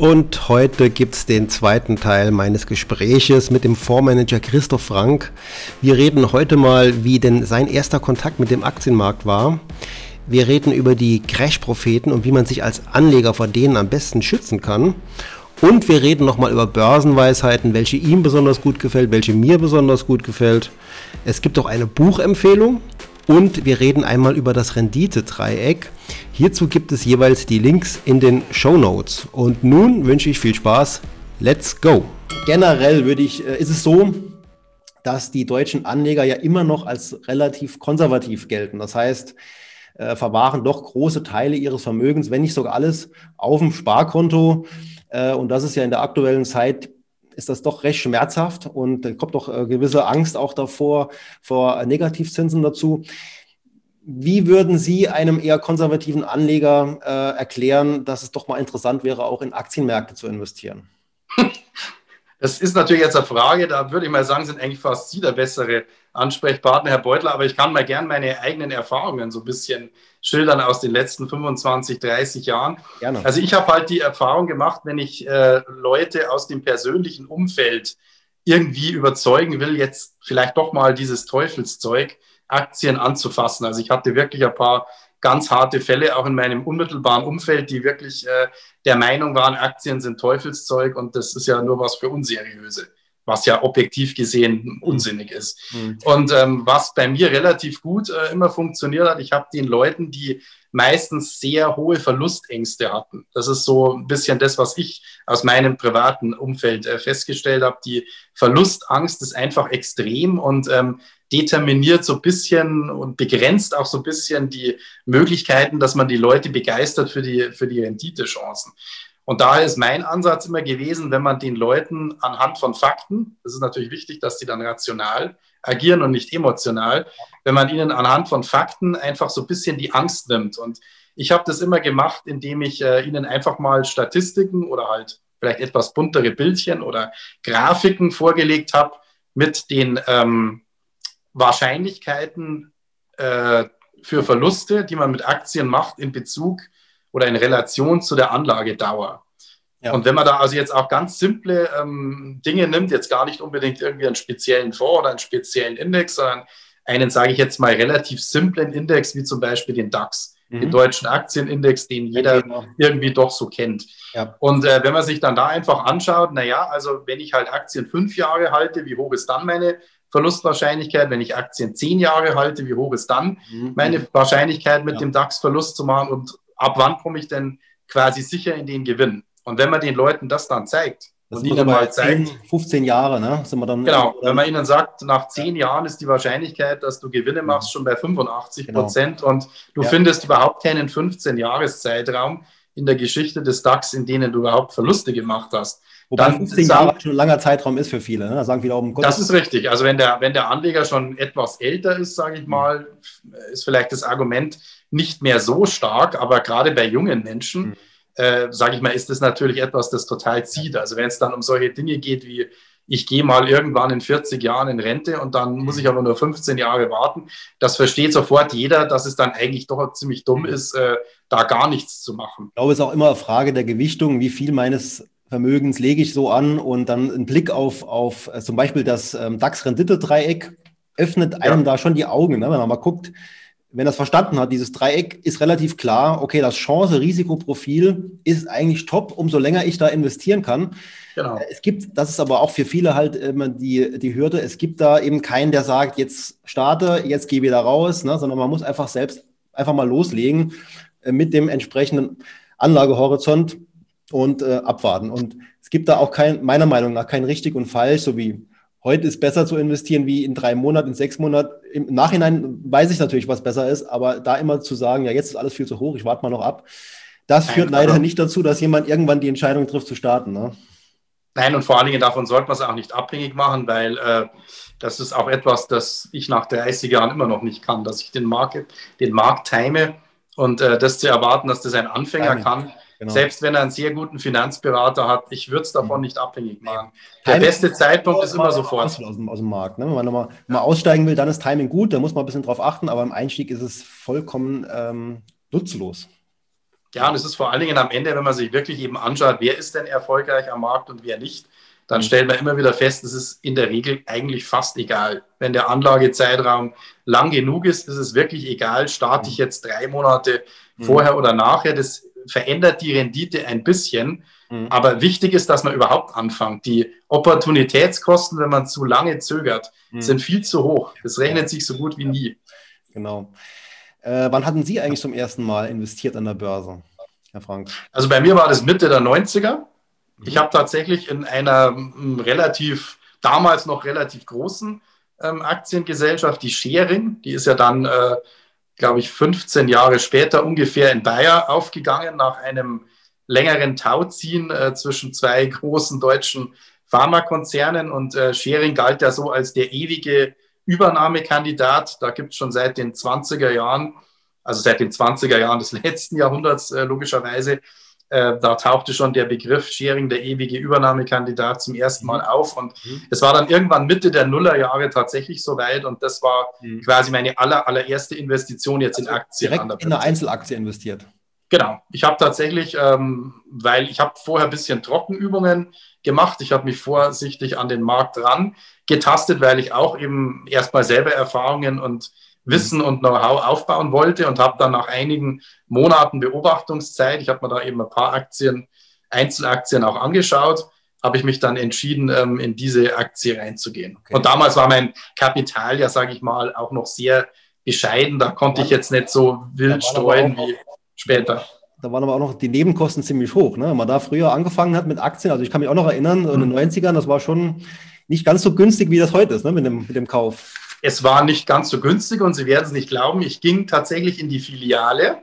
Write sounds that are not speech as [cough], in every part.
Und heute gibt es den zweiten Teil meines Gespräches mit dem Fondsmanager Christoph Frank. Wir reden heute mal, wie denn sein erster Kontakt mit dem Aktienmarkt war. Wir reden über die Crash-Propheten und wie man sich als Anleger vor denen am besten schützen kann. Und wir reden nochmal über Börsenweisheiten, welche ihm besonders gut gefällt, welche mir besonders gut gefällt. Es gibt auch eine Buchempfehlung und wir reden einmal über das Rendite-Dreieck. Hierzu gibt es jeweils die Links in den Show Notes. Und nun wünsche ich viel Spaß. Let's go! Generell würde ich, äh, ist es so, dass die deutschen Anleger ja immer noch als relativ konservativ gelten. Das heißt, äh, verwahren doch große Teile ihres Vermögens, wenn nicht sogar alles, auf dem Sparkonto. Äh, und das ist ja in der aktuellen Zeit ist das doch recht schmerzhaft und da kommt doch äh, gewisse Angst auch davor, vor Negativzinsen dazu. Wie würden Sie einem eher konservativen Anleger äh, erklären, dass es doch mal interessant wäre, auch in Aktienmärkte zu investieren? [laughs] Das ist natürlich jetzt eine Frage, da würde ich mal sagen, sind eigentlich fast Sie der bessere Ansprechpartner, Herr Beutler, aber ich kann mal gern meine eigenen Erfahrungen so ein bisschen schildern aus den letzten 25, 30 Jahren. Gerne. Also ich habe halt die Erfahrung gemacht, wenn ich äh, Leute aus dem persönlichen Umfeld irgendwie überzeugen will, jetzt vielleicht doch mal dieses Teufelszeug, Aktien anzufassen. Also ich hatte wirklich ein paar ganz harte Fälle auch in meinem unmittelbaren Umfeld, die wirklich äh, der Meinung waren, Aktien sind Teufelszeug und das ist ja nur was für Unseriöse was ja objektiv gesehen unsinnig ist. Mhm. Und ähm, was bei mir relativ gut äh, immer funktioniert hat, ich habe den Leuten, die meistens sehr hohe Verlustängste hatten. Das ist so ein bisschen das, was ich aus meinem privaten Umfeld äh, festgestellt habe. Die Verlustangst ist einfach extrem und ähm, determiniert so ein bisschen und begrenzt auch so ein bisschen die Möglichkeiten, dass man die Leute begeistert für die, für die Renditechancen. Und daher ist mein Ansatz immer gewesen, wenn man den Leuten anhand von Fakten, das ist natürlich wichtig, dass sie dann rational agieren und nicht emotional, wenn man ihnen anhand von Fakten einfach so ein bisschen die Angst nimmt. Und ich habe das immer gemacht, indem ich äh, ihnen einfach mal Statistiken oder halt vielleicht etwas buntere Bildchen oder Grafiken vorgelegt habe mit den ähm, Wahrscheinlichkeiten äh, für Verluste, die man mit Aktien macht in Bezug oder in Relation zu der Anlagedauer. Ja. Und wenn man da also jetzt auch ganz simple ähm, Dinge nimmt, jetzt gar nicht unbedingt irgendwie einen speziellen Fonds oder einen speziellen Index, sondern einen, sage ich jetzt mal, relativ simplen Index, wie zum Beispiel den DAX, mhm. den deutschen Aktienindex, den jeder genau. irgendwie doch so kennt. Ja. Und äh, wenn man sich dann da einfach anschaut, naja, also wenn ich halt Aktien fünf Jahre halte, wie hoch ist dann meine Verlustwahrscheinlichkeit? Wenn ich Aktien zehn Jahre halte, wie hoch ist dann mhm. meine Wahrscheinlichkeit mit ja. dem DAX Verlust zu machen? Und ab wann komme ich denn quasi sicher in den Gewinn? Und wenn man den Leuten das dann zeigt, das und ihnen mal zeigt, 10, 15 Jahre, ne? Sind wir dann, genau, wenn man ihnen sagt, nach 10 Jahren ist die Wahrscheinlichkeit, dass du Gewinne machst, schon bei 85 genau. Prozent genau. und du ja. findest überhaupt keinen 15-Jahres-Zeitraum in der Geschichte des DAX, in denen du überhaupt Verluste gemacht hast. Wobei dann 15 Jahre schon ein langer Zeitraum ist für viele. Ne? Da sagen viele auch, um Das ist richtig. Also wenn der, wenn der Anleger schon etwas älter ist, sage ich mal, ist vielleicht das Argument, nicht mehr so stark, aber gerade bei jungen Menschen, mhm. äh, sage ich mal, ist das natürlich etwas, das total zieht. Also wenn es dann um solche Dinge geht wie, ich gehe mal irgendwann in 40 Jahren in Rente und dann muss ich aber nur 15 Jahre warten, das versteht sofort jeder, dass es dann eigentlich doch ziemlich dumm ist, äh, da gar nichts zu machen. Ich glaube, es ist auch immer eine Frage der Gewichtung, wie viel meines Vermögens lege ich so an und dann ein Blick auf, auf äh, zum Beispiel das ähm, DAX-Rendite-Dreieck öffnet einem ja. da schon die Augen, ne? wenn man mal guckt, wenn das verstanden hat, dieses Dreieck ist relativ klar, okay, das Chance-Risikoprofil ist eigentlich top, umso länger ich da investieren kann. Genau. Äh, es gibt, das ist aber auch für viele halt immer die, die Hürde, es gibt da eben keinen, der sagt, jetzt starte, jetzt gehe wieder raus, ne, sondern man muss einfach selbst einfach mal loslegen äh, mit dem entsprechenden Anlagehorizont und äh, abwarten. Und es gibt da auch kein, meiner Meinung nach kein richtig und falsch, so wie heute ist besser zu investieren wie in drei Monaten, in sechs Monaten. Im Nachhinein weiß ich natürlich, was besser ist, aber da immer zu sagen, ja, jetzt ist alles viel zu hoch, ich warte mal noch ab, das Nein, führt leider nicht dazu, dass jemand irgendwann die Entscheidung trifft zu starten. Ne? Nein, und vor allen Dingen davon sollte man es auch nicht abhängig machen, weil äh, das ist auch etwas, das ich nach 30 Jahren immer noch nicht kann, dass ich den Markt, den Markt time und äh, das zu erwarten, dass das ein Anfänger Timing. kann Genau. Selbst wenn er einen sehr guten Finanzberater hat, ich würde es davon mhm. nicht abhängig machen. Der Timing beste Zeitpunkt ist immer sofort. Aus, dem, aus dem Markt. Ne? Wenn man nochmal mal aussteigen will, dann ist Timing gut, da muss man ein bisschen drauf achten, aber im Einstieg ist es vollkommen ähm, nutzlos. Ja, und es ist vor allen Dingen am Ende, wenn man sich wirklich eben anschaut, wer ist denn erfolgreich am Markt und wer nicht, dann mhm. stellt man immer wieder fest, es ist in der Regel eigentlich fast egal. Wenn der Anlagezeitraum lang genug ist, ist es wirklich egal, starte ich mhm. jetzt drei Monate vorher oder nachher. Das verändert die Rendite ein bisschen. Mhm. Aber wichtig ist, dass man überhaupt anfängt. Die Opportunitätskosten, wenn man zu lange zögert, mhm. sind viel zu hoch. Das rechnet sich so gut wie nie. Genau. Äh, wann hatten Sie eigentlich zum ersten Mal investiert an der Börse, Herr Frank? Also bei mir war das Mitte der 90er. Ich habe tatsächlich in einer relativ, damals noch relativ großen ähm, Aktiengesellschaft, die Sharing, die ist ja dann, äh, glaube ich, 15 Jahre später ungefähr in Bayer aufgegangen nach einem längeren Tauziehen äh, zwischen zwei großen deutschen Pharmakonzernen und äh, Sharing galt ja so als der ewige Übernahmekandidat. Da gibt es schon seit den 20er Jahren, also seit den 20er Jahren des letzten Jahrhunderts äh, logischerweise, äh, da tauchte schon der Begriff Sharing, der ewige Übernahmekandidat, zum ersten Mal auf. Und mhm. es war dann irgendwann Mitte der Nullerjahre tatsächlich soweit. Und das war mhm. quasi meine aller, allererste Investition jetzt also in Aktien. Direkt in eine Einzelaktie investiert. Genau. Ich habe tatsächlich, ähm, weil ich habe vorher ein bisschen Trockenübungen gemacht. Ich habe mich vorsichtig an den Markt ran getastet, weil ich auch eben erstmal selber Erfahrungen und Wissen und Know-how aufbauen wollte und habe dann nach einigen Monaten Beobachtungszeit, ich habe mir da eben ein paar Aktien, Einzelaktien auch angeschaut, habe ich mich dann entschieden, ähm, in diese Aktie reinzugehen. Okay. Und damals war mein Kapital ja, sage ich mal, auch noch sehr bescheiden. Da konnte ich jetzt nicht so wild streuen wie später. Da waren aber auch noch die Nebenkosten ziemlich hoch. Ne? Wenn man da früher angefangen hat mit Aktien, also ich kann mich auch noch erinnern, in den 90ern, mhm. das war schon nicht ganz so günstig, wie das heute ist, ne? mit, dem, mit dem Kauf. Es war nicht ganz so günstig und Sie werden es nicht glauben, ich ging tatsächlich in die Filiale.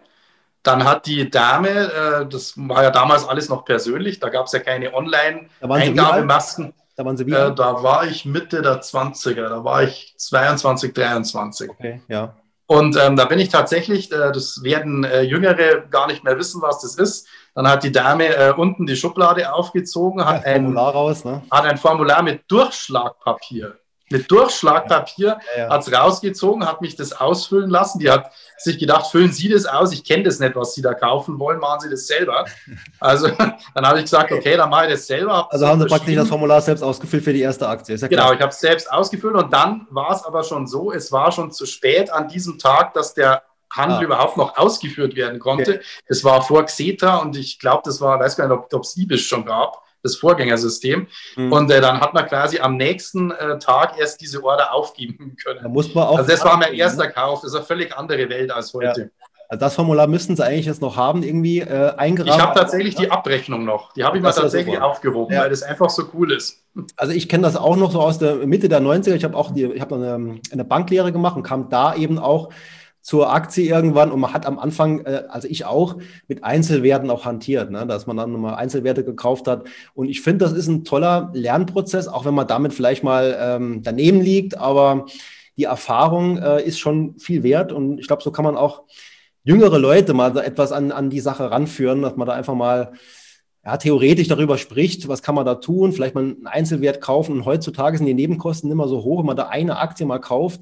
Dann hat die Dame, äh, das war ja damals alles noch persönlich, da gab es ja keine Online-Eingabemasken. Da waren Sie wie äh, Da war ich Mitte der 20er, da war ich 22, 23. Okay, ja. Und ähm, da bin ich tatsächlich, äh, das werden äh, Jüngere gar nicht mehr wissen, was das ist. Dann hat die Dame unten die Schublade aufgezogen, hat, ja, ein, raus, ne? hat ein Formular mit Durchschlagpapier mit Durchschlagpapier ja, ja. hat es rausgezogen, hat mich das ausfüllen lassen. Die hat sich gedacht, füllen Sie das aus, ich kenne das nicht, was Sie da kaufen wollen, machen Sie das selber. [laughs] Also dann habe ich gesagt, okay, dann mache ich das selber. Also haben Sie praktisch das Formular selbst ausgefüllt für die erste Aktie. Ja genau, ich habe es selbst ausgefüllt und dann war es aber schon so, es war schon zu spät an diesem Tag, dass der Handel ah. überhaupt noch ausgeführt werden konnte. Es okay. war vor Xeta und ich glaube, das war, weiß gar nicht, ob es Ibis schon gab das Vorgängersystem. Mhm. Und äh, dann hat man quasi am nächsten äh, Tag erst diese Order aufgeben können. Da muss man auch also das war mein erster ne? Kauf. Das ist eine völlig andere Welt als heute. Ja. Also das Formular müssten Sie eigentlich jetzt noch haben, irgendwie äh, eingerahmt. Ich habe tatsächlich die Abrechnung noch. Die habe ich mal tatsächlich aufgehoben, ja. weil das einfach so cool ist. Also ich kenne das auch noch so aus der Mitte der 90er. Ich habe auch die, ich habe eine, eine Banklehre gemacht und kam da eben auch zur Aktie irgendwann und man hat am Anfang, äh, also ich auch, mit Einzelwerten auch hantiert, ne? dass man dann nochmal Einzelwerte gekauft hat. Und ich finde, das ist ein toller Lernprozess, auch wenn man damit vielleicht mal ähm, daneben liegt, aber die Erfahrung äh, ist schon viel wert und ich glaube, so kann man auch jüngere Leute mal etwas an, an die Sache ranführen, dass man da einfach mal ja, theoretisch darüber spricht, was kann man da tun, vielleicht mal einen Einzelwert kaufen. Und heutzutage sind die Nebenkosten immer so hoch, wenn man da eine Aktie mal kauft,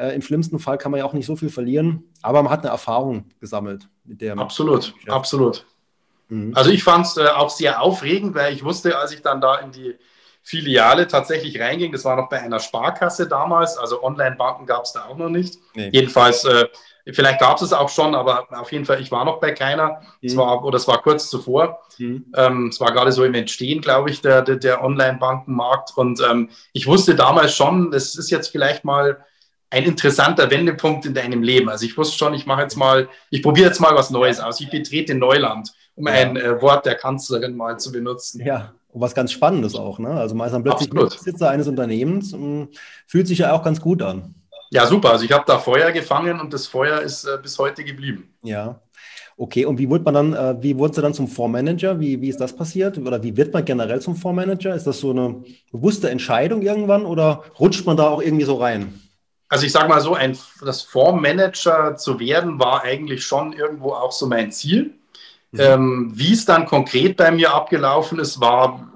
äh, Im schlimmsten Fall kann man ja auch nicht so viel verlieren, aber man hat eine Erfahrung gesammelt mit der. Absolut, absolut. Mhm. Also ich fand es äh, auch sehr aufregend, weil ich wusste, als ich dann da in die Filiale tatsächlich reinging, das war noch bei einer Sparkasse damals, also Online-Banken gab es da auch noch nicht. Nee. Jedenfalls, äh, vielleicht gab es es auch schon, aber auf jeden Fall, ich war noch bei keiner. Mhm. Es war, oder es war kurz zuvor. Mhm. Ähm, es war gerade so im Entstehen, glaube ich, der, der, der Online-Bankenmarkt. Und ähm, ich wusste damals schon, das ist jetzt vielleicht mal ein interessanter Wendepunkt in deinem Leben. Also ich wusste schon, ich mache jetzt mal, ich probiere jetzt mal was Neues aus. Ich betrete Neuland, um ja. ein äh, Wort der Kanzlerin mal zu benutzen. Ja, und was ganz Spannendes auch. Ne? Also man ist dann plötzlich Besitzer eines Unternehmens und fühlt sich ja auch ganz gut an. Ja, super. Also ich habe da Feuer gefangen und das Feuer ist äh, bis heute geblieben. Ja. Okay, und wie wurde man dann, äh, wie wurde sie dann zum Fondsmanager? Wie, wie ist das passiert? Oder wie wird man generell zum Fondsmanager? Ist das so eine bewusste Entscheidung irgendwann oder rutscht man da auch irgendwie so rein? Also ich sage mal so, ein, das Fondsmanager zu werden, war eigentlich schon irgendwo auch so mein Ziel. Mhm. Ähm, wie es dann konkret bei mir abgelaufen ist, war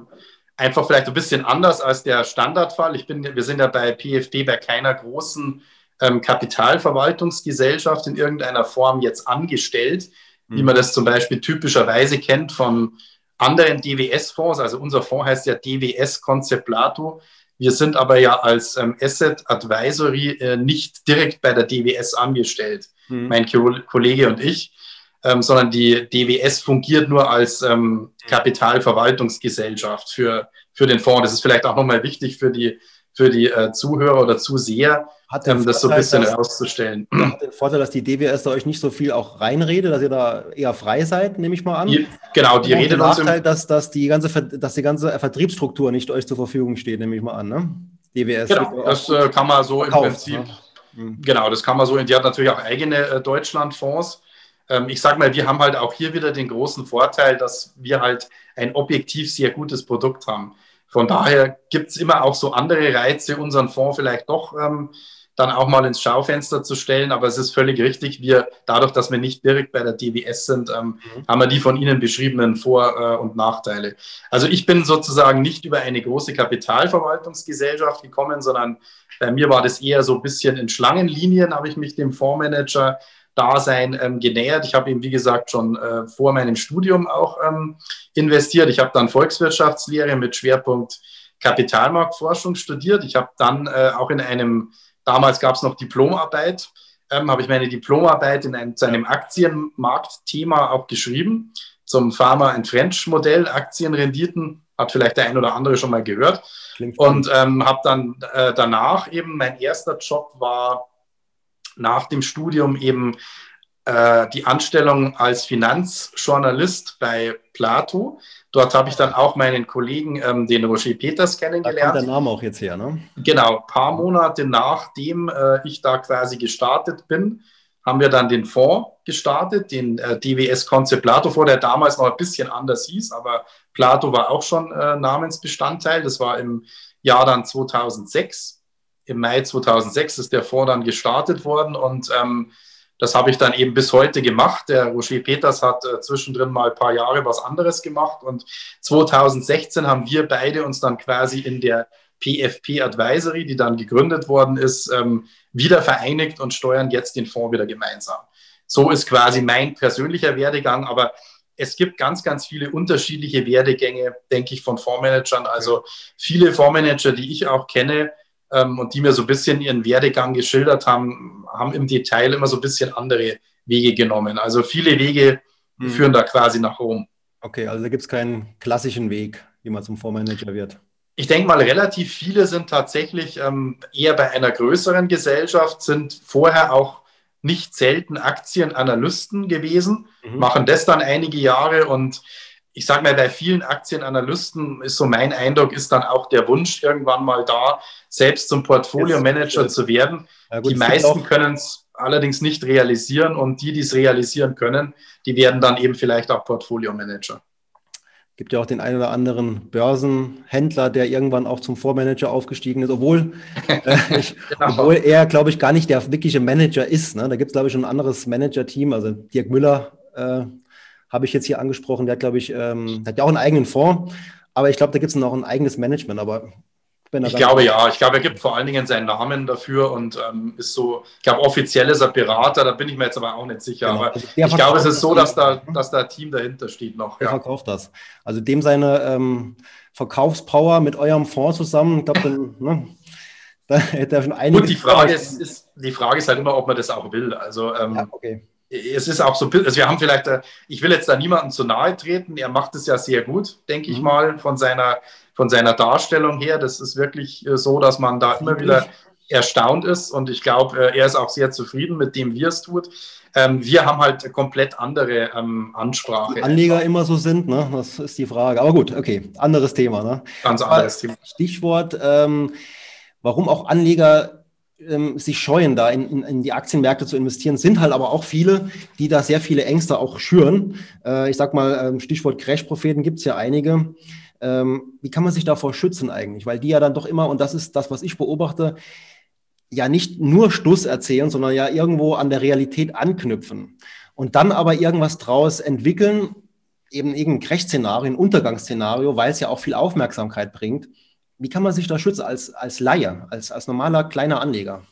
einfach vielleicht ein bisschen anders als der Standardfall. Ich bin, wir sind ja bei PFD bei keiner großen ähm, Kapitalverwaltungsgesellschaft in irgendeiner Form jetzt angestellt. wie man das zum Beispiel typischerweise kennt von anderen DWS-Fonds. Also unser Fonds heißt ja DWS Concept Plato. Wir sind aber ja als ähm, Asset Advisory äh, nicht direkt bei der DWS angestellt, mhm. mein Kollege und ich, ähm, sondern die DWS fungiert nur als ähm, Kapitalverwaltungsgesellschaft für, für den Fonds. Das ist vielleicht auch nochmal wichtig für die, für die äh, Zuhörer oder Zuseher, ähm, das so ein bisschen dass, herauszustellen. Hat den Vorteil, dass die DWS da euch nicht so viel auch reinredet, dass ihr da eher frei seid, nehme ich mal an. Die, genau, die redet uns. Nachteil, dass, dass, die ganze, dass die ganze Vertriebsstruktur nicht euch zur Verfügung steht, nehme ich mal an. Ne? DWS. Genau, das äh, kann man so verkauft, im Prinzip. Ne? Mhm. Genau, das kann man so. Die hat natürlich auch eigene äh, Deutschlandfonds. Ähm, ich sage mal, wir haben halt auch hier wieder den großen Vorteil, dass wir halt ein objektiv sehr gutes Produkt haben. Von daher gibt es immer auch so andere Reize, unseren Fonds vielleicht doch ähm, dann auch mal ins Schaufenster zu stellen. Aber es ist völlig richtig, wir, dadurch, dass wir nicht direkt bei der DWS sind, ähm, mhm. haben wir die von Ihnen beschriebenen Vor- äh, und Nachteile. Also ich bin sozusagen nicht über eine große Kapitalverwaltungsgesellschaft gekommen, sondern bei mir war das eher so ein bisschen in Schlangenlinien, habe ich mich dem Fondsmanager Dasein ähm, genähert. Ich habe eben, wie gesagt, schon äh, vor meinem Studium auch ähm, investiert. Ich habe dann Volkswirtschaftslehre mit Schwerpunkt Kapitalmarktforschung studiert. Ich habe dann äh, auch in einem, damals gab es noch Diplomarbeit, ähm, habe ich meine Diplomarbeit in einem, zu einem Aktienmarktthema auch geschrieben, zum Pharma and French Modell, Aktienrenditen, hat vielleicht der ein oder andere schon mal gehört. Klingt und ähm, habe dann äh, danach eben, mein erster Job war nach dem Studium eben äh, die Anstellung als Finanzjournalist bei Plato. Dort habe ich dann auch meinen Kollegen, ähm, den Roger Peters, kennengelernt. Da kommt der Name auch jetzt her, ne? Genau, ein paar Monate nachdem äh, ich da quasi gestartet bin, haben wir dann den Fonds gestartet, den äh, DWS Concept Plato Fonds, der damals noch ein bisschen anders hieß, aber Plato war auch schon äh, Namensbestandteil. Das war im Jahr dann 2006 im Mai 2006 ist der Fonds dann gestartet worden und ähm, das habe ich dann eben bis heute gemacht. Der Roger Peters hat äh, zwischendrin mal ein paar Jahre was anderes gemacht und 2016 haben wir beide uns dann quasi in der PFP Advisory, die dann gegründet worden ist, ähm, wieder vereinigt und steuern jetzt den Fonds wieder gemeinsam. So ist quasi mein persönlicher Werdegang, aber es gibt ganz, ganz viele unterschiedliche Werdegänge, denke ich, von Fondsmanagern. Also viele Fondsmanager, die ich auch kenne, ähm, und die mir so ein bisschen ihren Werdegang geschildert haben, haben im Detail immer so ein bisschen andere Wege genommen. Also viele Wege hm. führen da quasi nach Rom. Okay, also da gibt es keinen klassischen Weg, wie man zum Fondsmanager wird. Ich denke mal, relativ viele sind tatsächlich ähm, eher bei einer größeren Gesellschaft, sind vorher auch nicht selten Aktienanalysten gewesen, mhm. machen das dann einige Jahre und ich sage mal, bei vielen Aktienanalysten ist so mein Eindruck, ist dann auch der Wunsch irgendwann mal da, selbst zum Portfolio-Manager zu werden. Ja, gut, die meisten können es allerdings nicht realisieren und die, die es realisieren können, die werden dann eben vielleicht auch Portfolio-Manager. Gibt ja auch den einen oder anderen Börsenhändler, der irgendwann auch zum Vormanager aufgestiegen ist, obwohl, [laughs] äh, ich, genau. obwohl er, glaube ich, gar nicht der wirkliche Manager ist. Ne? Da gibt es, glaube ich, schon ein anderes Manager-Team. Also Dirk Müller äh, habe ich jetzt hier angesprochen. Der hat, glaube ich, ähm, hat ja auch einen eigenen Fonds, aber ich glaube, da gibt es noch ein eigenes Management. Aber ich glaube ja, ich glaube, er gibt vor allen Dingen seinen Namen dafür und ähm, ist so, ich glaube, offiziell ist er Berater, da bin ich mir jetzt aber auch nicht sicher. Genau. Aber also ich glaube, es ist so, dass da, dass da ein Team dahinter steht noch. Der ja. verkauft das. Also dem seine ähm, Verkaufspower mit eurem Fonds zusammen, ich glaube, ne, [laughs] da hätte er schon einige. Und die Frage ist, ist, die Frage ist halt immer, ob man das auch will. Also ähm, ja, okay es ist auch so, also wir haben vielleicht, äh, ich will jetzt da niemandem zu nahe treten, er macht es ja sehr gut, denke ich mhm. mal, von seiner, von seiner Darstellung her. Das ist wirklich äh, so, dass man da immer wieder erstaunt ist und ich glaube, äh, er ist auch sehr zufrieden mit dem, wie er es tut. Ähm, wir haben halt komplett andere ähm, Ansprache. Die Anleger immer so sind, ne? das ist die Frage. Aber gut, okay, anderes Thema. Ne? Ganz anderes Thema. Stichwort, ähm, warum auch Anleger ähm, sich scheuen, da in, in, die Aktienmärkte zu investieren, sind halt aber auch viele, die da sehr viele Ängste auch schüren. Äh, ich sag mal, ähm, Stichwort Crash-Propheten gibt es ja einige. Ähm, wie kann man sich davor schützen eigentlich? Weil die ja dann doch immer, und das ist das, was ich beobachte, ja nicht nur Stuss erzählen, sondern ja irgendwo an der Realität anknüpfen. Und dann aber irgendwas draus entwickeln, eben irgendein Crash-Szenario, ein Untergangsszenario, weil es ja auch viel Aufmerksamkeit bringt wie kann man sich da schützen als, als Laie, als, als normaler kleiner Anleger?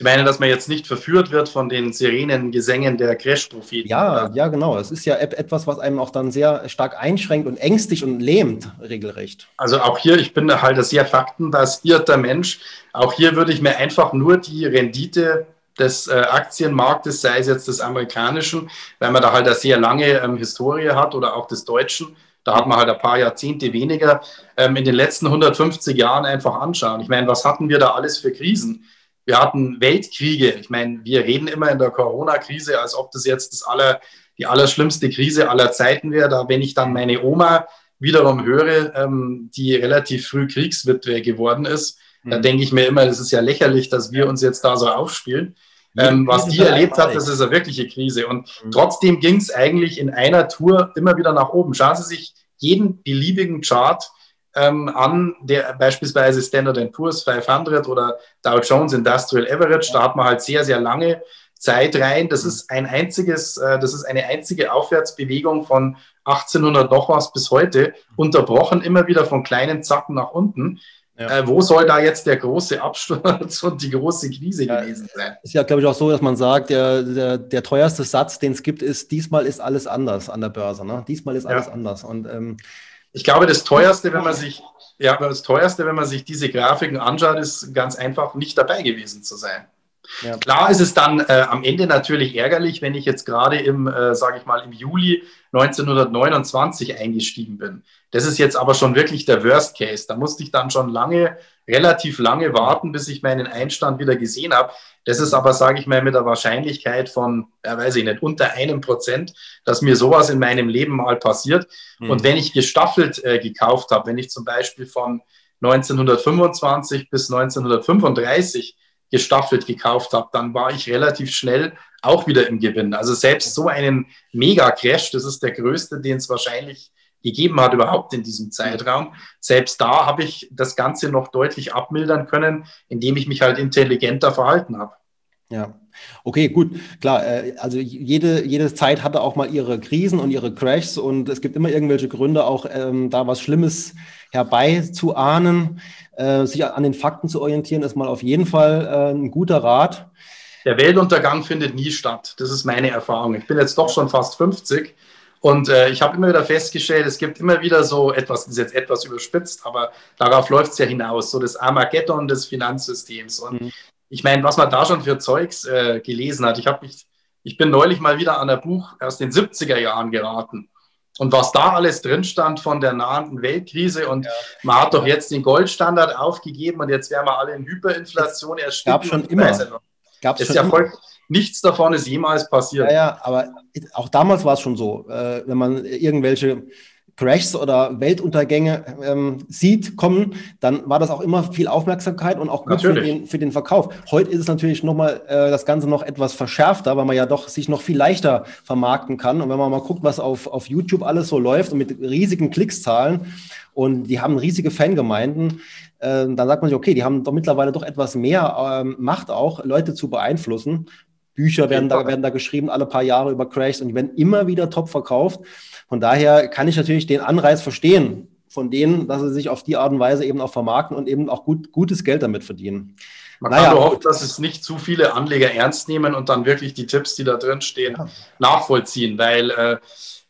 Ich meine, dass man jetzt nicht verführt wird von den Sirenengesängen der Crash-Propheten. Ja, ja, genau. Es ist ja etwas, was einem auch dann sehr stark einschränkt und ängstigt und lähmt, regelrecht. Also auch hier, ich bin halt ein sehr faktenbasierter Mensch. Auch hier würde ich mir einfach nur die Rendite des äh, Aktienmarktes, sei es jetzt des amerikanischen, weil man da halt eine sehr lange ähm, Historie hat oder auch des deutschen, da hat man halt ein paar Jahrzehnte weniger, ähm, in den letzten 150 Jahren einfach anschauen. Ich meine, was hatten wir da alles für Krisen? Wir hatten Weltkriege. Ich meine, wir reden immer in der Corona-Krise, als ob das jetzt das aller, die allerschlimmste Krise aller Zeiten wäre. Da, wenn ich dann meine Oma wiederum höre, ähm, die relativ früh Kriegswitwe geworden ist, mhm. dann denke ich mir immer, das ist ja lächerlich, dass wir uns jetzt da so aufspielen. Ähm, was die erlebt hat, das ist eine wirkliche Krise. Und mhm. trotzdem ging es eigentlich in einer Tour immer wieder nach oben. Schauen Sie sich jeden beliebigen Chart ähm, an, der beispielsweise Standard Poor's 500 oder Dow Jones Industrial Average, da hat man halt sehr, sehr lange Zeit rein. Das ist ein einziges, äh, das ist eine einzige Aufwärtsbewegung von 1800 noch was bis heute, unterbrochen immer wieder von kleinen Zacken nach unten. Ja. Äh, wo soll da jetzt der große Absturz [laughs] und die große Krise ja, gewesen sein? Ist ja, glaube ich, auch so, dass man sagt, der, der, der teuerste Satz, den es gibt, ist, diesmal ist alles anders an der Börse. Ne? Diesmal ist alles ja. anders. Und ähm, ich glaube, das teuerste, wenn man sich, ja, das teuerste, wenn man sich diese Grafiken anschaut, ist ganz einfach nicht dabei gewesen zu sein. Ja. Klar ist es dann äh, am Ende natürlich ärgerlich, wenn ich jetzt gerade im, äh, sage ich mal, im Juli 1929 eingestiegen bin. Das ist jetzt aber schon wirklich der Worst Case. Da musste ich dann schon lange, relativ lange warten, bis ich meinen Einstand wieder gesehen habe. Das ist aber, sage ich mal, mit der Wahrscheinlichkeit von, ja, weiß ich nicht, unter einem Prozent, dass mir sowas in meinem Leben mal passiert. Mhm. Und wenn ich gestaffelt äh, gekauft habe, wenn ich zum Beispiel von 1925 bis 1935 gestaffelt gekauft habe, dann war ich relativ schnell auch wieder im Gewinn. Also selbst so einen Mega-Crash, das ist der größte, den es wahrscheinlich gegeben hat überhaupt in diesem Zeitraum. Selbst da habe ich das Ganze noch deutlich abmildern können, indem ich mich halt intelligenter verhalten habe. Ja, okay, gut, klar. Äh, also jede, jede Zeit hatte auch mal ihre Krisen und ihre Crashs und es gibt immer irgendwelche Gründe, auch ähm, da was Schlimmes herbeizuahnen. Äh, sich an den Fakten zu orientieren, ist mal auf jeden Fall äh, ein guter Rat. Der Weltuntergang findet nie statt. Das ist meine Erfahrung. Ich bin jetzt doch schon fast 50 und äh, ich habe immer wieder festgestellt, es gibt immer wieder so etwas, das ist jetzt etwas überspitzt, aber darauf läuft es ja hinaus, so das Armageddon des Finanzsystems. Und mhm. ich meine, was man da schon für Zeugs äh, gelesen hat, ich habe mich, ich bin neulich mal wieder an ein Buch aus den 70er Jahren geraten. Und was da alles drin stand von der nahenden Weltkrise und ja. man hat doch jetzt den Goldstandard aufgegeben und jetzt wären wir alle in Hyperinflation ersticken. Gab schon immer. Gab's schon ja voll, nichts davon ist jemals passiert. Ja, ja, aber auch damals war es schon so, äh, wenn man irgendwelche Crashs oder Weltuntergänge ähm, sieht, kommen, dann war das auch immer viel Aufmerksamkeit und auch gut für den, für den, Verkauf. Heute ist es natürlich nochmal äh, das Ganze noch etwas verschärfter, weil man ja doch sich noch viel leichter vermarkten kann. Und wenn man mal guckt, was auf, auf YouTube alles so läuft und mit riesigen Klickszahlen und die haben riesige Fangemeinden, äh, dann sagt man sich, okay, die haben doch mittlerweile doch etwas mehr ähm, Macht auch, Leute zu beeinflussen. Bücher werden da, werden da geschrieben, alle paar Jahre über Crashs und die werden immer wieder top verkauft. Von daher kann ich natürlich den Anreiz verstehen, von denen, dass sie sich auf die Art und Weise eben auch vermarkten und eben auch gut, gutes Geld damit verdienen. Man naja, kann nur hoffen, dass es nicht zu viele Anleger ernst nehmen und dann wirklich die Tipps, die da drin stehen, ja. nachvollziehen, weil äh,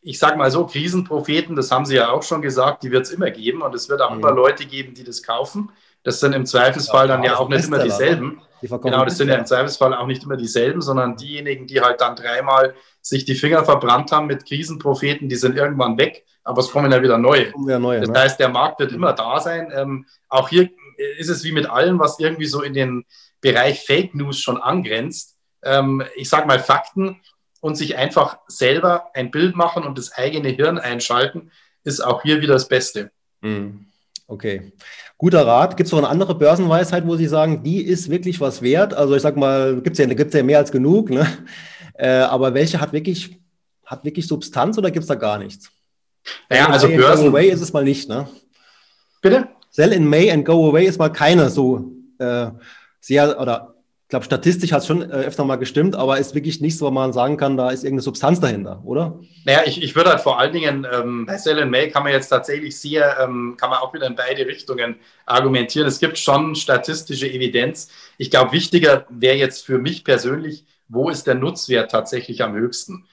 ich sage mal so, Krisenpropheten, das haben Sie ja auch schon gesagt, die wird es immer geben und es wird auch mhm. immer Leute geben, die das kaufen. Das sind im Zweifelsfall ja, dann ja auch nicht immer dieselben. Genau, das sind ja im Zweifelsfall auch nicht immer dieselben, sondern diejenigen, die halt dann dreimal sich die Finger verbrannt haben mit Krisenpropheten, die sind irgendwann weg, aber es kommen ja wieder neue. Ja neue das ne? heißt, der Markt wird immer da sein. Ähm, auch hier ist es wie mit allem, was irgendwie so in den Bereich Fake News schon angrenzt. Ähm, ich sage mal Fakten und sich einfach selber ein Bild machen und das eigene Hirn einschalten, ist auch hier wieder das Beste. Mhm. Okay. Guter Rat. Gibt es noch eine andere Börsenweisheit, wo Sie sagen, die ist wirklich was wert? Also ich sag mal, gibt es ja, gibt's ja mehr als genug, ne? Äh, aber welche hat wirklich, hat wirklich Substanz oder gibt es da gar nichts? Ja, also Börsen. Go away ist es mal nicht, ne? Bitte? Sell in May and go away ist mal keine so äh, sehr oder ich glaube, statistisch hat es schon äh, öfter mal gestimmt, aber ist wirklich nichts, wo man sagen kann, da ist irgendeine Substanz dahinter, oder? Naja, ich, ich würde halt vor allen Dingen, ähm, bei Sell and May kann man jetzt tatsächlich sehr, ähm, kann man auch wieder in beide Richtungen argumentieren. Es gibt schon statistische Evidenz. Ich glaube, wichtiger wäre jetzt für mich persönlich, wo ist der Nutzwert tatsächlich am höchsten?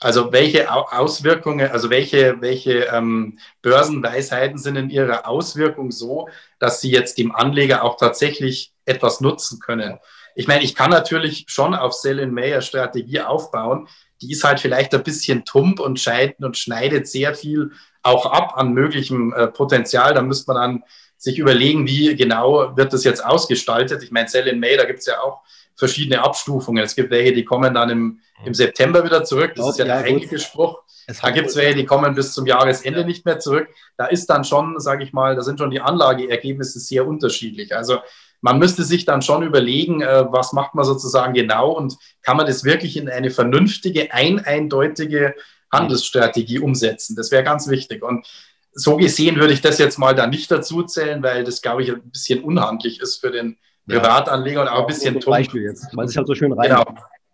Also welche Auswirkungen, also welche, welche ähm, Börsenweisheiten sind in ihrer Auswirkung so, dass sie jetzt dem Anleger auch tatsächlich etwas nutzen können? Ich meine, ich kann natürlich schon auf Sell-in-Mayer-Strategie aufbauen. Die ist halt vielleicht ein bisschen tump und scheidet und schneidet sehr viel auch ab an möglichem äh, Potenzial. Da müsste man dann sich überlegen, wie genau wird das jetzt ausgestaltet. Ich meine, Sell-in-May, da gibt es ja auch verschiedene Abstufungen. Es gibt welche, die kommen dann im, im September wieder zurück. Das ist ja der eigentliche Spruch. Da gibt es welche, die kommen bis zum Jahresende nicht mehr zurück. Da ist dann schon, sage ich mal, da sind schon die Anlageergebnisse sehr unterschiedlich. Also man müsste sich dann schon überlegen, äh, was macht man sozusagen genau und kann man das wirklich in eine vernünftige, ein eindeutige Handelsstrategie umsetzen. Das wäre ganz wichtig. Und so gesehen würde ich das jetzt mal da nicht dazu zählen, weil das, glaube ich, ein bisschen unhandlich ist für den Privatanleger und auch ein bisschen ja, Beispiel jetzt, weil es halt so schön rein. Genau.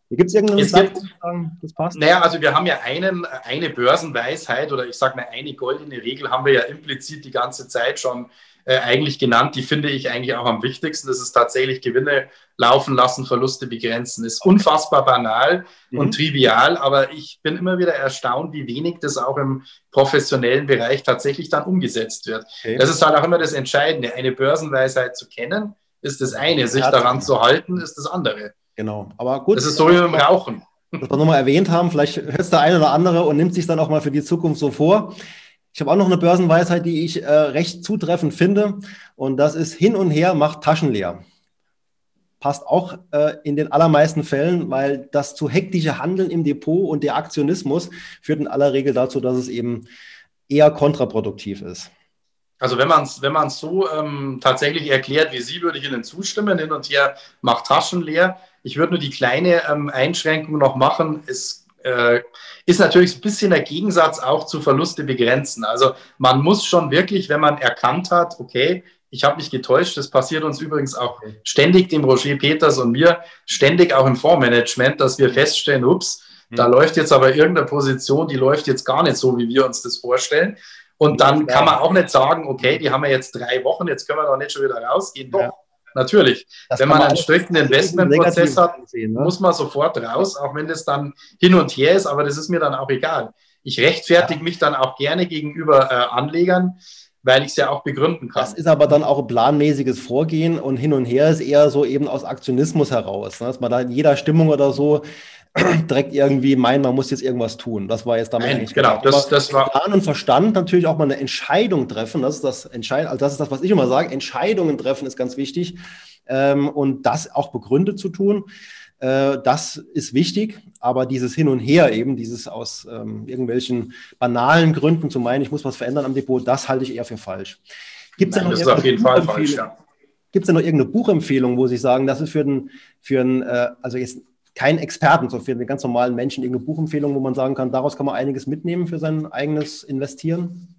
Gibt es irgendeinen es gibt, sagen, das passt? Naja, also wir haben ja einen, eine Börsenweisheit oder ich sage mal eine goldene Regel haben wir ja implizit die ganze Zeit schon äh, eigentlich genannt. Die finde ich eigentlich auch am wichtigsten. Das ist tatsächlich Gewinne laufen lassen, Verluste begrenzen. Ist unfassbar banal mhm. und trivial, aber ich bin immer wieder erstaunt, wie wenig das auch im professionellen Bereich tatsächlich dann umgesetzt wird. Okay. Das ist halt auch immer das Entscheidende, eine Börsenweisheit zu kennen ist das eine, sich daran zu halten, ist das andere. Genau, aber gut. Das ist so wie beim Rauchen. Das wir nochmal erwähnt haben, vielleicht hört es der eine oder andere und nimmt sich dann auch mal für die Zukunft so vor. Ich habe auch noch eine Börsenweisheit, die ich äh, recht zutreffend finde. Und das ist hin und her macht Taschen leer. Passt auch äh, in den allermeisten Fällen, weil das zu hektische Handeln im Depot und der Aktionismus führt in aller Regel dazu, dass es eben eher kontraproduktiv ist. Also wenn man es wenn so ähm, tatsächlich erklärt wie Sie, würde ich Ihnen zustimmen. Hin und her macht Taschen leer. Ich würde nur die kleine ähm, Einschränkung noch machen. Es äh, ist natürlich ein bisschen der Gegensatz auch zu Verluste begrenzen. Also man muss schon wirklich, wenn man erkannt hat, okay, ich habe mich getäuscht, das passiert uns übrigens auch ständig, dem Roger Peters und mir, ständig auch im Fondsmanagement, dass wir feststellen, ups, da mhm. läuft jetzt aber irgendeine Position, die läuft jetzt gar nicht so, wie wir uns das vorstellen. Und dann kann man auch nicht sagen, okay, die haben wir jetzt drei Wochen, jetzt können wir doch nicht schon wieder rausgehen. Doch, ja. Natürlich. Das wenn man einen strikten Investmentprozess hat, sehen, ne? muss man sofort raus, auch wenn das dann hin und her ist, aber das ist mir dann auch egal. Ich rechtfertige ja. mich dann auch gerne gegenüber äh, Anlegern, weil ich es ja auch begründen kann. Das ist aber dann auch ein planmäßiges Vorgehen und hin und her ist eher so eben aus Aktionismus heraus, ne? dass man da in jeder Stimmung oder so [clears throat] direkt irgendwie meinen, man muss jetzt irgendwas tun. Das war jetzt damit Nein, eigentlich genau. Das, das war Plan und Verstand natürlich auch mal eine Entscheidung treffen. Das ist das Entscheid also das ist das, was ich immer sage. Entscheidungen treffen ist ganz wichtig ähm, und das auch begründet zu tun. Äh, das ist wichtig, aber dieses Hin und Her eben, dieses aus ähm, irgendwelchen banalen Gründen zu meinen, ich muss was verändern am Depot, das halte ich eher für falsch. Gibt's Nein, das ist auf jeden Fall falsch, ja. Gibt es denn noch irgendeine Buchempfehlung, wo Sie sagen, das ist für einen, für äh, also jetzt kein Experten, so für den ganz normalen Menschen irgendeine Buchempfehlung, wo man sagen kann, daraus kann man einiges mitnehmen für sein eigenes Investieren?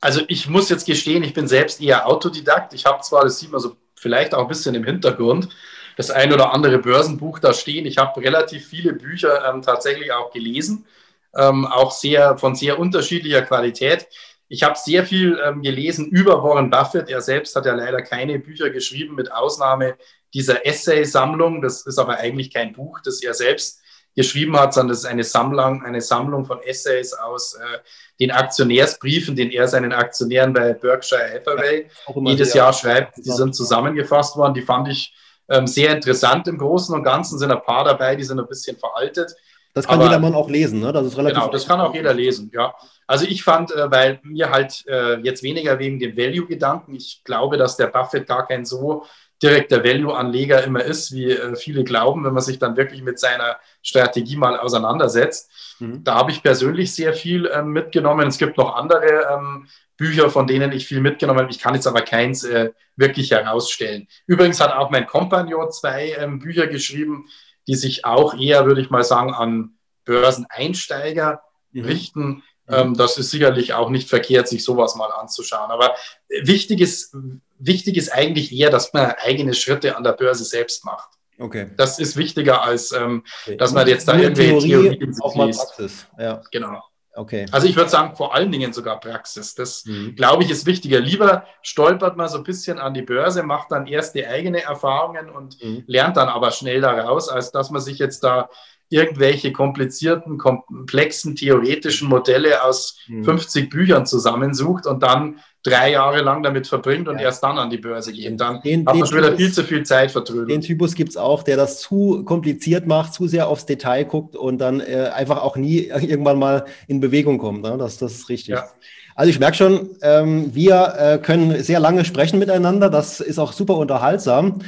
Also ich muss jetzt gestehen, ich bin selbst eher Autodidakt. Ich habe zwar, das sieht man so vielleicht auch ein bisschen im Hintergrund, das ein oder andere Börsenbuch da stehen. Ich habe relativ viele Bücher ähm, tatsächlich auch gelesen, ähm, auch sehr von sehr unterschiedlicher Qualität. Ich habe sehr viel ähm, gelesen über Warren Buffett. Er selbst hat ja leider keine Bücher geschrieben, mit Ausnahme dieser Essay-Sammlung. Das ist aber eigentlich kein Buch, das er selbst geschrieben hat, sondern das ist eine Sammlung, eine Sammlung von Essays aus äh, den Aktionärsbriefen, den er seinen Aktionären bei Berkshire Hathaway ja, jedes Jahr schreibt. Die sind zusammengefasst worden. Die fand ich ähm, sehr interessant im Großen und Ganzen. Sind ein paar dabei, die sind ein bisschen veraltet. Das kann aber, jedermann auch lesen, ne? Das ist relativ. Genau, das kann auch jeder lesen, ja. Also ich fand, äh, weil mir halt äh, jetzt weniger wegen dem Value-Gedanken, ich glaube, dass der Buffett gar kein so direkter Value-Anleger immer ist, wie äh, viele glauben, wenn man sich dann wirklich mit seiner Strategie mal auseinandersetzt. Mhm. Da habe ich persönlich sehr viel ähm, mitgenommen. Es gibt noch andere ähm, Bücher, von denen ich viel mitgenommen habe. Ich kann jetzt aber keins äh, wirklich herausstellen. Übrigens hat auch mein Kompagnon zwei ähm, Bücher geschrieben, die sich auch eher, würde ich mal sagen, an Börseneinsteiger mhm. richten. Ähm, das ist sicherlich auch nicht verkehrt, sich sowas mal anzuschauen. Aber wichtig ist, wichtig ist eigentlich eher, dass man eigene Schritte an der Börse selbst macht. Okay. Das ist wichtiger, als ähm, okay. dass man jetzt da irgendwelche Theorie, Theorien auch mal Praxis. Ja. Genau. Okay. Also ich würde sagen, vor allen Dingen sogar Praxis. Das, mhm. glaube ich, ist wichtiger. Lieber stolpert man so ein bisschen an die Börse, macht dann erst die eigene Erfahrungen und mhm. lernt dann aber schnell daraus, als dass man sich jetzt da irgendwelche komplizierten, komplexen theoretischen Modelle aus mhm. 50 Büchern zusammensucht und dann drei Jahre lang damit verbringt und ja. erst dann an die Börse geht. Dann den, hat man schon wieder viel zu viel Zeit vertrödelt. Den Typus gibt es auch, der das zu kompliziert macht, zu sehr aufs Detail guckt und dann äh, einfach auch nie [laughs] irgendwann mal in Bewegung kommt. Ne? Das, das ist richtig. Ja. Also ich merke schon, ähm, wir äh, können sehr lange sprechen miteinander. Das ist auch super unterhaltsam.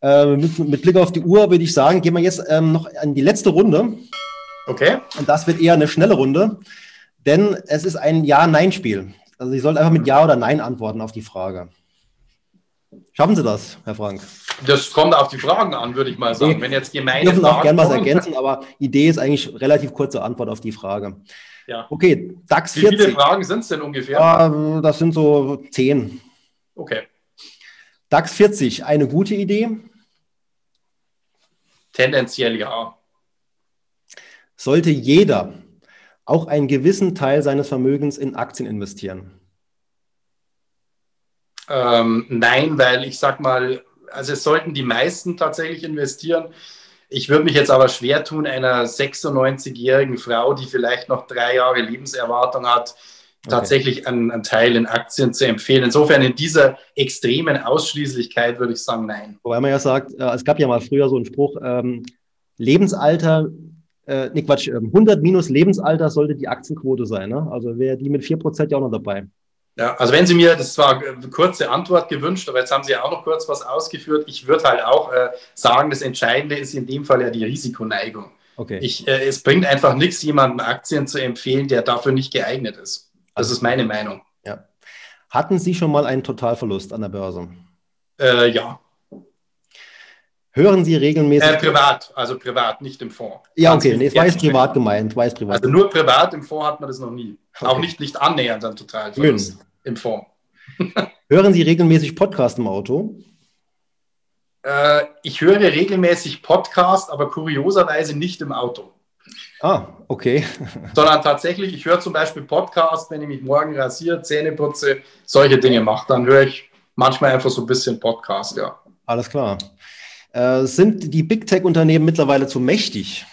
Äh, mit, mit, Blick auf die Uhr würde ich sagen, gehen wir jetzt ähm, noch an die letzte Runde. Okay. Und das wird eher eine schnelle Runde, denn es ist ein Ja-Nein-Spiel. Also Sie sollten einfach mit Ja oder Nein antworten auf die Frage. Schaffen Sie das, Herr Frank? Das kommt auf die Fragen an, würde ich mal sagen. Okay. Wenn jetzt gemeine Wir dürfen auch gerne was ergänzen, aber Idee ist eigentlich relativ kurze Antwort auf die Frage. Ja. Okay, DAX 40. Wie viele Fragen sind es denn ungefähr? Ja, das sind so zehn. Okay. DAX 40, eine gute Idee? Tendenziell ja. Sollte jeder auch einen gewissen Teil seines Vermögens in Aktien investieren? Ähm, nein, weil ich sag mal, also es sollten die meisten tatsächlich investieren. Ich würde mich jetzt aber schwer tun, einer 96-jährigen Frau, die vielleicht noch drei Jahre Lebenserwartung hat, okay. tatsächlich einen, einen, Teil in Aktien zu empfehlen. Insofern in dieser extremen Ausschließlichkeit würde ich sagen, nein. Wobei man ja sagt, äh, es gab ja mal früher so einen Spruch, ähm, Lebensalter äh, nee, Quatsch, 100 ähm, minus Lebensalter sollte die Aktienquote sein. Ne? Also wäre die mit 4% ja auch noch dabei. Ja, also wenn Sie mir, das war eine kurze Antwort gewünscht, aber jetzt haben Sie ja auch noch kurz was ausgeführt. Ich würde halt auch äh, sagen, das Entscheidende ist in dem Fall ja die Risikoneigung. Okay. Ich, äh, es bringt einfach nichts, jemandem Aktien zu empfehlen, der dafür nicht geeignet ist. Das also, ist meine Meinung. Ja. Hatten Sie schon mal einen Totalverlust an der Börse? Äh, ja. Hören Sie regelmäßig? Äh, privat, also privat, nicht im Fonds. Ja, okay, nee, es war jetzt privat gemeint. War privat also nur privat, im Fonds hat man das noch nie. Okay. Auch nicht, nicht annähernd an total im Fonds. [laughs] Hören Sie regelmäßig Podcast im Auto? Äh, ich höre regelmäßig Podcast, aber kurioserweise nicht im Auto. Ah, okay. [laughs] Sondern tatsächlich, ich höre zum Beispiel Podcast, wenn ich mich morgen rasiere, Zähne putze, solche Dinge mache. Dann höre ich manchmal einfach so ein bisschen Podcast, ja. Alles klar. Äh, sind die Big Tech-Unternehmen mittlerweile zu mächtig?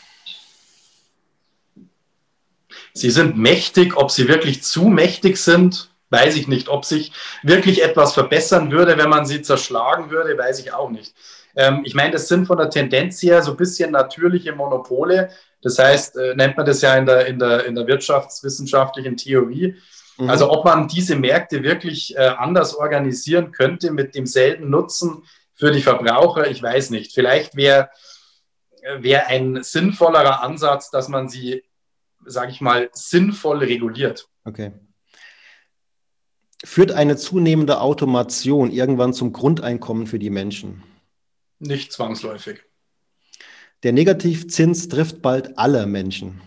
Sie sind mächtig. Ob sie wirklich zu mächtig sind, weiß ich nicht. Ob sich wirklich etwas verbessern würde, wenn man sie zerschlagen würde, weiß ich auch nicht. Ähm, ich meine, das sind von der Tendenz her so ein bisschen natürliche Monopole. Das heißt, äh, nennt man das ja in der, in der, in der wirtschaftswissenschaftlichen Theorie. Mhm. Also ob man diese Märkte wirklich äh, anders organisieren könnte mit demselben Nutzen, für die Verbraucher, ich weiß nicht. Vielleicht wäre wär ein sinnvollerer Ansatz, dass man sie, sage ich mal, sinnvoll reguliert. Okay. Führt eine zunehmende Automation irgendwann zum Grundeinkommen für die Menschen? Nicht zwangsläufig. Der Negativzins trifft bald alle Menschen.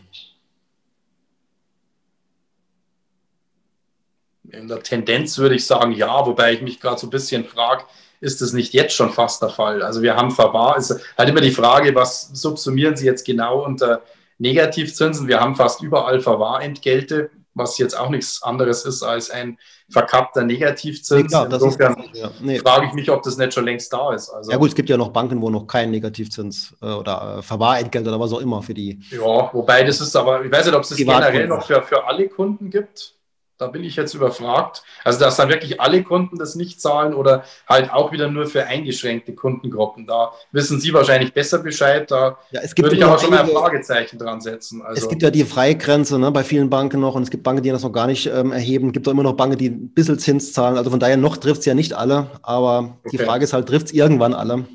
In der Tendenz würde ich sagen ja, wobei ich mich gerade so ein bisschen frage, ist das nicht jetzt schon fast der Fall? Also wir haben Verwahr, ist halt immer die Frage, was subsumieren Sie jetzt genau unter Negativzinsen? Wir haben fast überall Verwahrentgelte, was jetzt auch nichts anderes ist als ein verkappter Negativzins. Ja, Insofern ist, ja. nee. frage ich mich, ob das nicht schon längst da ist. Also, ja gut, es gibt ja noch Banken, wo noch kein Negativzins äh, oder äh, Verwahrentgelt oder was auch immer für die. Ja, wobei das ist aber, ich weiß nicht, ob es das generell noch für, für alle Kunden gibt. Da bin ich jetzt überfragt. Also, dass dann wirklich alle Kunden das nicht zahlen oder halt auch wieder nur für eingeschränkte Kundengruppen. Da wissen Sie wahrscheinlich besser Bescheid. Da ja, würde ich aber schon mal ein Fragezeichen dran setzen. Also, es gibt ja die Freigrenze ne, bei vielen Banken noch und es gibt Banken, die das noch gar nicht ähm, erheben. Es gibt auch immer noch Banken, die ein bisschen Zins zahlen. Also von daher noch trifft es ja nicht alle. Aber okay. die Frage ist halt, trifft es irgendwann alle?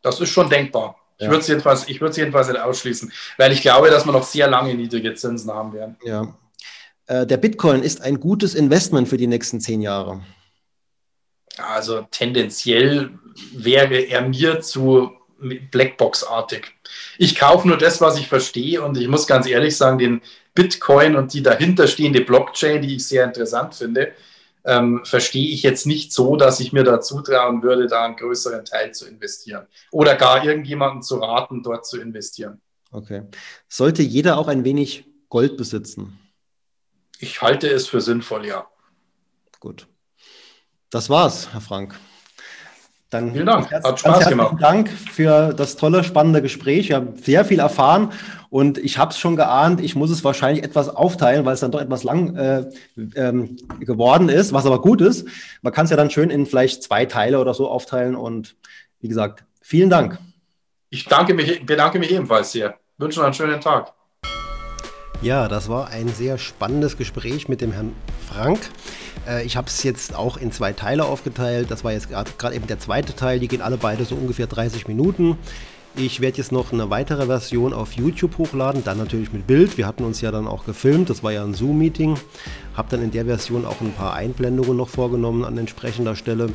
Das ist schon denkbar. Ich würde es jedenfalls, jedenfalls nicht ausschließen, weil ich glaube, dass wir noch sehr lange niedrige Zinsen haben werden. Ja, äh, der Bitcoin ist ein gutes Investment für die nächsten zehn Jahre? Also tendenziell wäre er mir zu Blackbox-artig. Ich kaufe nur das, was ich verstehe und ich muss ganz ehrlich sagen, den Bitcoin und die dahinterstehende Blockchain, die ich sehr interessant finde, ähm, verstehe ich jetzt nicht so, dass ich mir da zutrauen würde, da einen größeren Teil zu investieren oder gar irgendjemanden zu raten, dort zu investieren. Okay. Sollte jeder auch ein wenig Gold besitzen? Ich halte es für sinnvoll, ja. Gut. Das war's, Herr Frank. Dann Vielen Dank. Hat Spaß gemacht. Dank für das tolle, spannende Gespräch. Wir haben sehr viel erfahren und ich habe es schon geahnt. Ich muss es wahrscheinlich etwas aufteilen, weil es dann doch etwas lang äh, ähm, geworden ist, was aber gut ist. Man kann es ja dann schön in vielleicht zwei Teile oder so aufteilen. Und wie gesagt, vielen Dank. Ich danke mich, bedanke mich ebenfalls sehr. Wünsche noch einen schönen Tag. Ja, das war ein sehr spannendes Gespräch mit dem Herrn Frank. Äh, ich habe es jetzt auch in zwei Teile aufgeteilt. Das war jetzt gerade eben der zweite Teil. Die gehen alle beide so ungefähr 30 Minuten. Ich werde jetzt noch eine weitere Version auf YouTube hochladen, dann natürlich mit Bild. Wir hatten uns ja dann auch gefilmt, das war ja ein Zoom-Meeting. Habe dann in der Version auch ein paar Einblendungen noch vorgenommen an entsprechender Stelle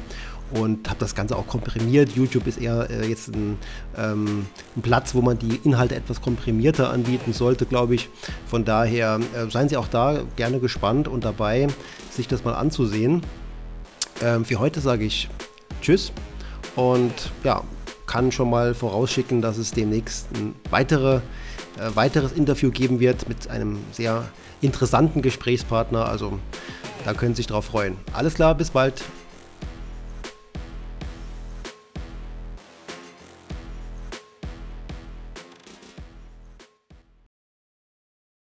und habe das Ganze auch komprimiert. YouTube ist eher äh, jetzt ein, ähm, ein, Platz, wo man die Inhalte etwas komprimierter anbieten sollte, glaube ich. Von daher äh, seien Sie auch da gerne gespannt und dabei, sich das mal anzusehen. Ähm, für heute sage ich Tschüss und ja, kann schon mal vorausschicken, dass es demnächst ein weitere, äh, weiteres Interview geben wird mit einem sehr interessanten Gesprächspartner. Also da können Sie sich drauf freuen. Alles klar, bis bald.